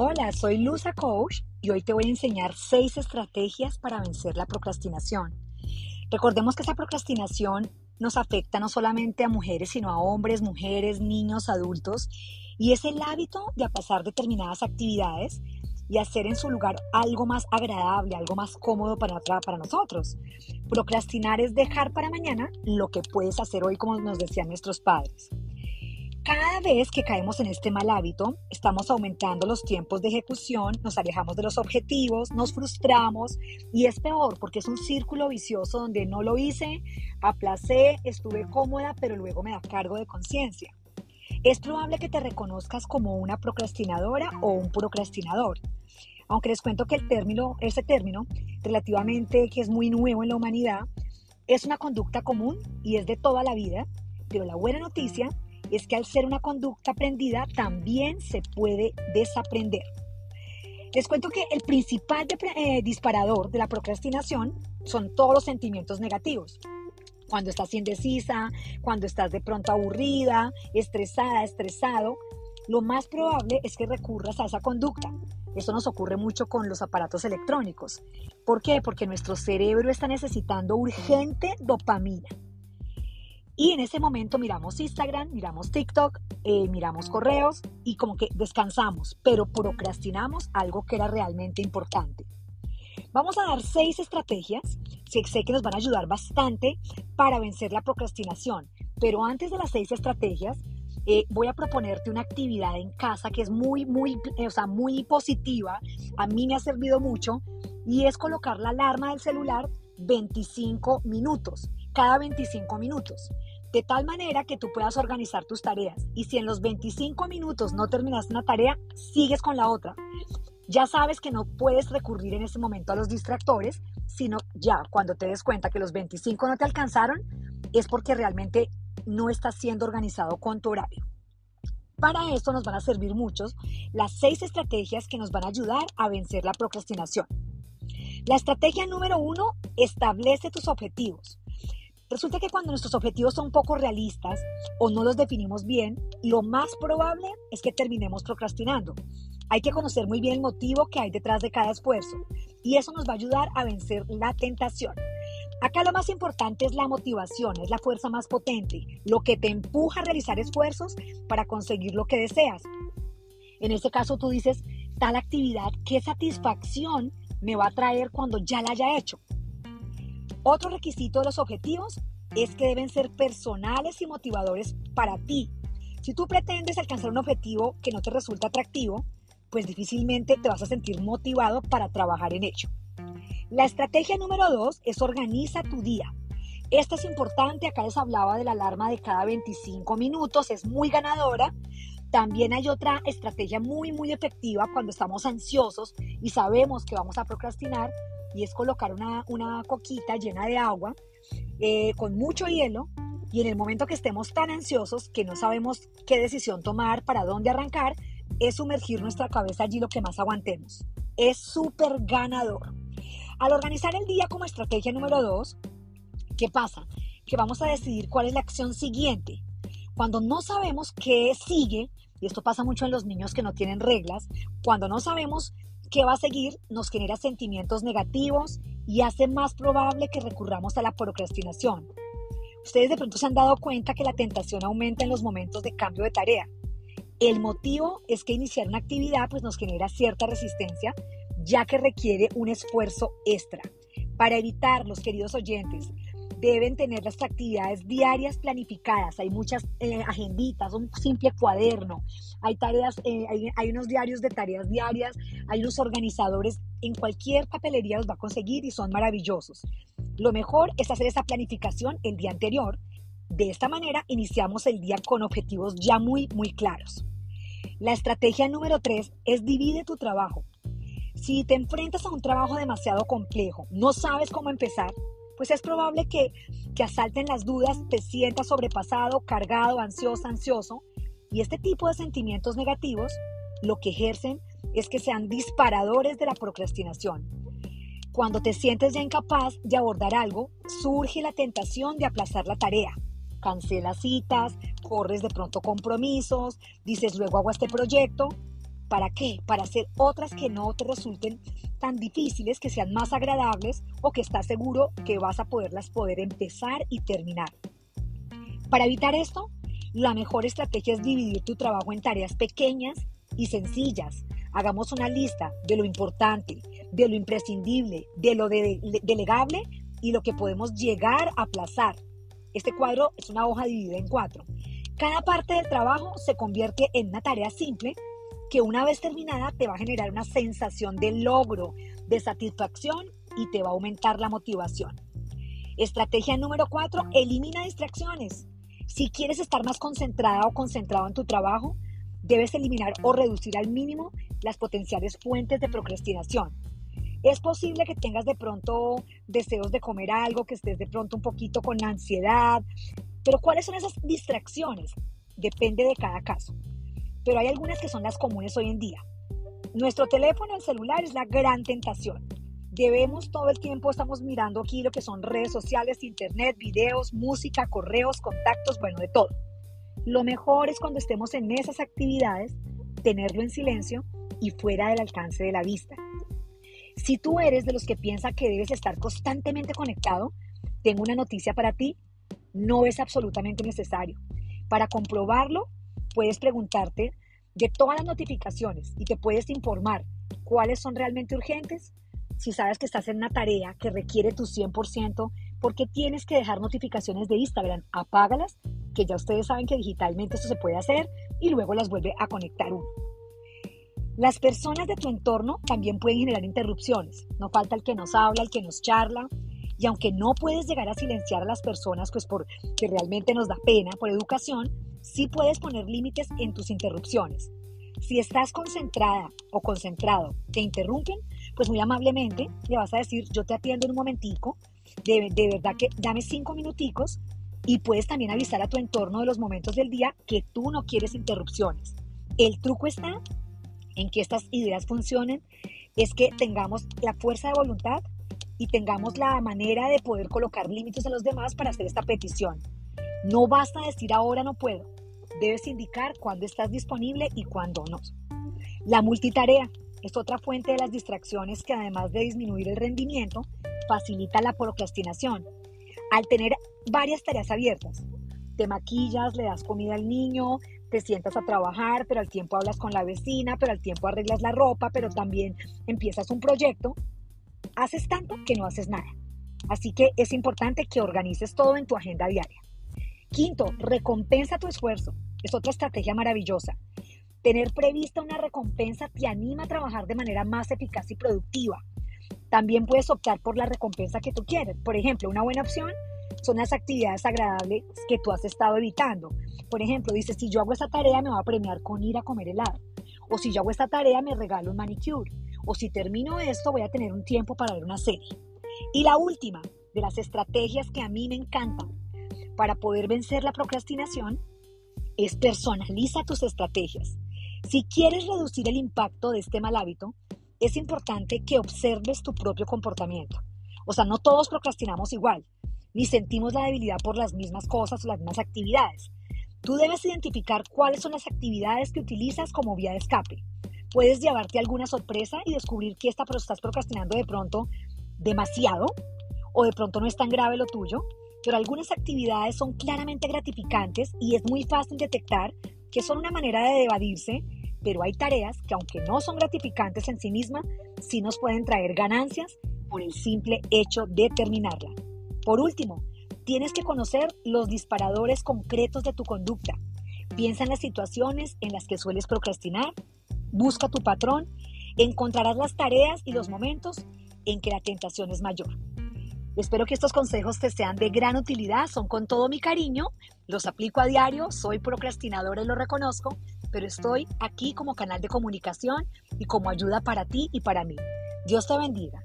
Hola, soy Luza Coach y hoy te voy a enseñar seis estrategias para vencer la procrastinación. Recordemos que esa procrastinación nos afecta no solamente a mujeres, sino a hombres, mujeres, niños, adultos, y es el hábito de aplazar determinadas actividades y hacer en su lugar algo más agradable, algo más cómodo para, para nosotros. Procrastinar es dejar para mañana lo que puedes hacer hoy, como nos decían nuestros padres. Cada vez que caemos en este mal hábito, estamos aumentando los tiempos de ejecución, nos alejamos de los objetivos, nos frustramos y es peor porque es un círculo vicioso donde no lo hice, aplacé, estuve cómoda, pero luego me da cargo de conciencia. Es probable que te reconozcas como una procrastinadora o un procrastinador. Aunque les cuento que el término, ese término, relativamente que es muy nuevo en la humanidad, es una conducta común y es de toda la vida, pero la buena noticia es que al ser una conducta aprendida también se puede desaprender. Les cuento que el principal eh, disparador de la procrastinación son todos los sentimientos negativos. Cuando estás indecisa, cuando estás de pronto aburrida, estresada, estresado, lo más probable es que recurras a esa conducta. Esto nos ocurre mucho con los aparatos electrónicos. ¿Por qué? Porque nuestro cerebro está necesitando urgente dopamina. Y en ese momento miramos Instagram, miramos TikTok, eh, miramos correos y como que descansamos, pero procrastinamos algo que era realmente importante. Vamos a dar seis estrategias, sé que nos van a ayudar bastante para vencer la procrastinación, pero antes de las seis estrategias, eh, voy a proponerte una actividad en casa que es muy, muy, eh, o sea, muy positiva. A mí me ha servido mucho y es colocar la alarma del celular 25 minutos, cada 25 minutos de tal manera que tú puedas organizar tus tareas. Y si en los 25 minutos no terminas una tarea, sigues con la otra. Ya sabes que no puedes recurrir en ese momento a los distractores, sino ya cuando te des cuenta que los 25 no te alcanzaron, es porque realmente no estás siendo organizado con tu horario. Para esto nos van a servir muchos las seis estrategias que nos van a ayudar a vencer la procrastinación. La estrategia número uno, establece tus objetivos. Resulta que cuando nuestros objetivos son poco realistas o no los definimos bien, lo más probable es que terminemos procrastinando. Hay que conocer muy bien el motivo que hay detrás de cada esfuerzo y eso nos va a ayudar a vencer la tentación. Acá lo más importante es la motivación, es la fuerza más potente, lo que te empuja a realizar esfuerzos para conseguir lo que deseas. En este caso tú dices, tal actividad, ¿qué satisfacción me va a traer cuando ya la haya hecho? Otro requisito de los objetivos es que deben ser personales y motivadores para ti. Si tú pretendes alcanzar un objetivo que no te resulta atractivo, pues difícilmente te vas a sentir motivado para trabajar en ello. La estrategia número dos es organiza tu día. Esta es importante, acá les hablaba de la alarma de cada 25 minutos, es muy ganadora. También hay otra estrategia muy, muy efectiva cuando estamos ansiosos y sabemos que vamos a procrastinar y es colocar una, coquita llena de agua eh, con mucho hielo y en el momento que estemos tan ansiosos que no sabemos qué decisión tomar, para dónde arrancar, es sumergir nuestra cabeza allí lo que más aguantemos. Es súper ganador. Al organizar el día como estrategia número dos, ¿qué pasa? Que vamos a decidir cuál es la acción siguiente. Cuando no sabemos qué sigue, y esto pasa mucho en los niños que no tienen reglas, cuando no sabemos que va a seguir nos genera sentimientos negativos y hace más probable que recurramos a la procrastinación. Ustedes de pronto se han dado cuenta que la tentación aumenta en los momentos de cambio de tarea. El motivo es que iniciar una actividad pues nos genera cierta resistencia, ya que requiere un esfuerzo extra. Para evitar, los queridos oyentes, deben tener las actividades diarias planificadas. Hay muchas eh, agenditas, un simple cuaderno, hay tareas, eh, hay, unos diarios de tareas diarias, hay unos organizadores. En cualquier papelería los va a conseguir y son maravillosos. Lo mejor es hacer esa planificación el día anterior. De esta manera iniciamos el día con objetivos ya muy, muy claros. La estrategia número tres es divide tu trabajo. Si te enfrentas a un trabajo demasiado complejo, no sabes cómo empezar, pues es probable que, que asalten las dudas, te sientas sobrepasado, cargado, ansioso, ansioso. Y este tipo de sentimientos negativos lo que ejercen es que sean disparadores de la procrastinación. Cuando te sientes ya incapaz de abordar algo, surge la tentación de aplazar la tarea. Cancelas citas, corres de pronto compromisos, dices luego hago este proyecto ¿Para qué? Para hacer otras que no te resulten tan difíciles, que sean más agradables o que estás seguro que vas a poderlas poder empezar y terminar. Para evitar esto, la mejor estrategia es dividir tu trabajo en tareas pequeñas y sencillas. Hagamos una lista de lo importante, de lo imprescindible, de lo delegable y lo que podemos llegar a aplazar. Este cuadro es una hoja dividida en cuatro. Cada parte del trabajo se convierte en una tarea simple que una vez terminada te va a generar una sensación de logro, de satisfacción y te va a aumentar la motivación. Estrategia número cuatro, elimina distracciones. Si quieres estar más concentrada o concentrado en tu trabajo, debes eliminar o reducir al mínimo las potenciales fuentes de procrastinación. Es posible que tengas de pronto deseos de comer algo, que estés de pronto un poquito con ansiedad, pero ¿cuáles son esas distracciones? Depende de cada caso. Pero hay algunas que son las comunes hoy en día. Nuestro teléfono, el celular, es la gran tentación debemos todo el tiempo, estamos mirando aquí lo que son redes sociales, internet, videos, música, correos, contactos, bueno, de todo. Lo mejor es cuando estemos en esas actividades, tenerlo en silencio y fuera del alcance de la vista. Si tú eres de los que piensa que debes estar constantemente conectado, tengo una noticia para ti. No es absolutamente necesario. Para comprobarlo, puedes preguntarte de todas las notificaciones y te puedes informar cuáles son realmente urgentes si sabes que estás en una tarea que requiere tu 100%, ¿por qué tienes que dejar notificaciones de Instagram? Apágalas, que ya ustedes saben que digitalmente esto se puede hacer y luego las vuelve a conectar uno. Las personas de tu entorno también pueden generar interrupciones. No falta el que nos habla, el que nos charla. Y aunque no puedes llegar a silenciar a las personas, pues porque realmente nos da pena por educación, sí puedes poner límites en tus interrupciones. Si estás concentrada o concentrado, te interrumpen, pues muy amablemente le vas a decir, yo te atiendo en un momentico, de, de verdad que dame cinco minuticos y puedes también avisar a tu entorno de los momentos del día que tú no quieres interrupciones. El truco está en que estas ideas funcionen, es que tengamos la fuerza de voluntad y tengamos la manera de poder colocar límites a los demás para hacer esta petición. No basta decir ahora no puedo, debes indicar cuándo estás disponible y cuándo no. La multitarea es otra fuente de las distracciones que además de disminuir el rendimiento, facilita la procrastinación. Al tener varias tareas abiertas, te maquillas, le das comida al niño, te sientas a trabajar, pero al tiempo hablas con la vecina, pero al tiempo arreglas la ropa, pero también empiezas un proyecto, haces tanto que no haces nada. Así que es importante que organices todo en tu agenda diaria. Quinto, recompensa tu esfuerzo. Es otra estrategia maravillosa. Tener prevista una recompensa te anima a trabajar de manera más eficaz y productiva. También puedes optar por la recompensa que tú quieres. Por ejemplo, una buena opción son las actividades agradables que tú has estado evitando. Por ejemplo, dices, si yo hago esta tarea me va a premiar con ir a comer helado. O si yo hago esta tarea me regalo un manicure. O si termino esto voy a tener un tiempo para ver una serie. Y la última de las estrategias que a mí me encantan para poder vencer la procrastinación es personaliza tus estrategias. Si quieres reducir el impacto de este mal hábito, es importante que observes tu propio comportamiento. O sea, no todos procrastinamos igual, ni sentimos la debilidad por las mismas cosas o las mismas actividades. Tú debes identificar cuáles son las actividades que utilizas como vía de escape. Puedes llevarte alguna sorpresa y descubrir que estás procrastinando de pronto demasiado o de pronto no es tan grave lo tuyo, pero algunas actividades son claramente gratificantes y es muy fácil detectar que son una manera de evadirse, pero hay tareas que aunque no son gratificantes en sí mismas, sí nos pueden traer ganancias por el simple hecho de terminarla. Por último, tienes que conocer los disparadores concretos de tu conducta. Piensa en las situaciones en las que sueles procrastinar, busca tu patrón, encontrarás las tareas y los momentos en que la tentación es mayor. Espero que estos consejos te sean de gran utilidad, son con todo mi cariño, los aplico a diario, soy procrastinadora y lo reconozco, pero estoy aquí como canal de comunicación y como ayuda para ti y para mí. Dios te bendiga.